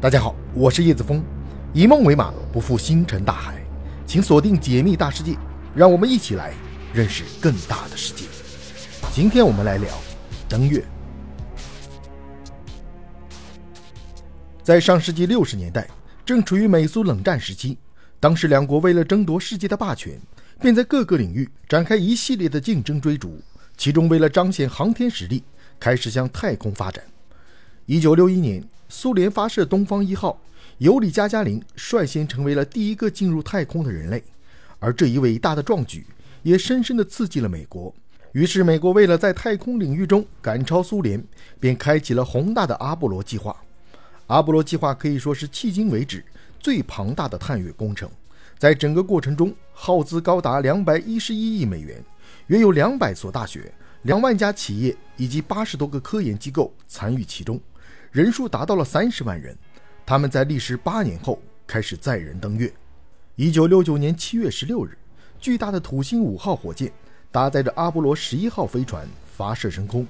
大家好，我是叶子峰，以梦为马，不负星辰大海，请锁定解密大世界，让我们一起来认识更大的世界。今天我们来聊登月。在上世纪六十年代，正处于美苏冷战时期，当时两国为了争夺世界的霸权，便在各个领域展开一系列的竞争追逐，其中为了彰显航天实力，开始向太空发展。一九六一年。苏联发射东方一号，尤里加加林率先成为了第一个进入太空的人类，而这一伟大的壮举也深深地刺激了美国。于是，美国为了在太空领域中赶超苏联，便开启了宏大的阿波罗计划。阿波罗计划可以说是迄今为止最庞大的探月工程，在整个过程中耗资高达两百一十一亿美元，约有两百所大学、两万家企业以及八十多个科研机构参与其中。人数达到了三十万人，他们在历时八年后开始载人登月。一九六九年七月十六日，巨大的土星五号火箭搭载着阿波罗十一号飞船发射升空，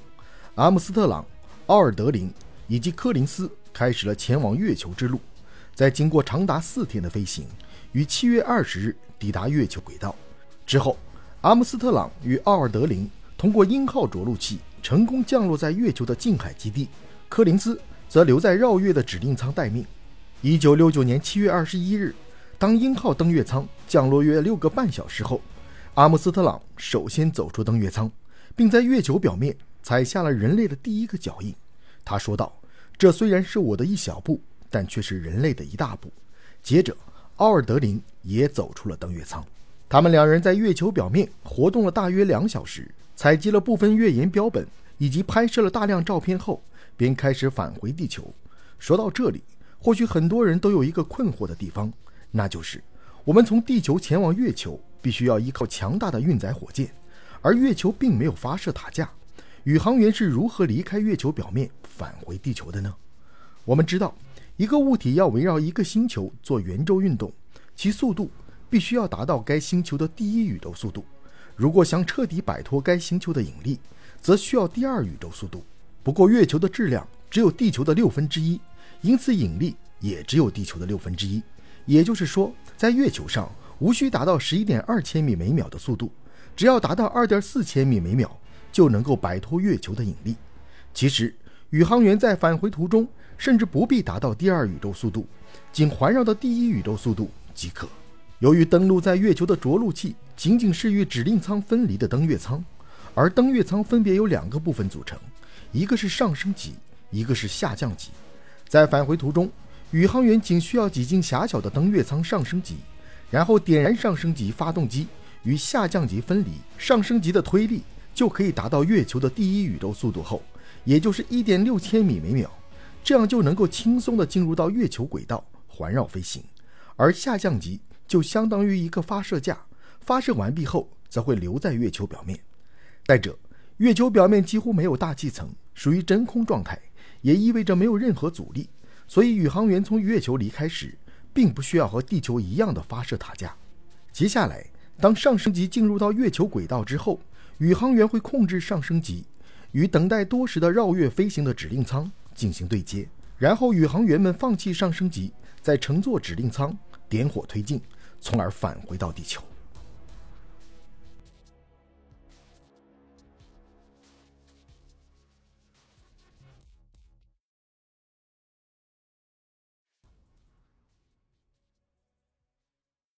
阿姆斯特朗、奥尔德林以及柯林斯开始了前往月球之路。在经过长达四天的飞行，于七月二十日抵达月球轨道之后，阿姆斯特朗与奥尔德林通过鹰号着陆器成功降落在月球的近海基地，柯林斯。则留在绕月的指令舱待命。一九六九年七月二十一日，当鹰号登月舱降落约六个半小时后，阿姆斯特朗首先走出登月舱，并在月球表面踩下了人类的第一个脚印。他说道：“这虽然是我的一小步，但却是人类的一大步。”接着，奥尔德林也走出了登月舱。他们两人在月球表面活动了大约两小时，采集了部分月岩标本，以及拍摄了大量照片后。便开始返回地球。说到这里，或许很多人都有一个困惑的地方，那就是我们从地球前往月球，必须要依靠强大的运载火箭，而月球并没有发射塔架，宇航员是如何离开月球表面返回地球的呢？我们知道，一个物体要围绕一个星球做圆周运动，其速度必须要达到该星球的第一宇宙速度。如果想彻底摆脱该星球的引力，则需要第二宇宙速度。不过，月球的质量只有地球的六分之一，因此引力也只有地球的六分之一。也就是说，在月球上无需达到十一点二千米每秒的速度，只要达到二点四千米每秒，就能够摆脱月球的引力。其实，宇航员在返回途中甚至不必达到第二宇宙速度，仅环绕到第一宇宙速度即可。由于登陆在月球的着陆器仅仅是与指令舱分离的登月舱，而登月舱分别由两个部分组成。一个是上升级，一个是下降级。在返回途中，宇航员仅需要挤进狭小的登月舱上升级，然后点燃上升级发动机，与下降级分离。上升级的推力就可以达到月球的第一宇宙速度后，也就是一点六千米每秒，这样就能够轻松地进入到月球轨道环绕飞行。而下降级就相当于一个发射架，发射完毕后则会留在月球表面。再者，月球表面几乎没有大气层，属于真空状态，也意味着没有任何阻力。所以，宇航员从月球离开时，并不需要和地球一样的发射塔架。接下来，当上升级进入到月球轨道之后，宇航员会控制上升级与等待多时的绕月飞行的指令舱进行对接，然后宇航员们放弃上升级，再乘坐指令舱点火推进，从而返回到地球。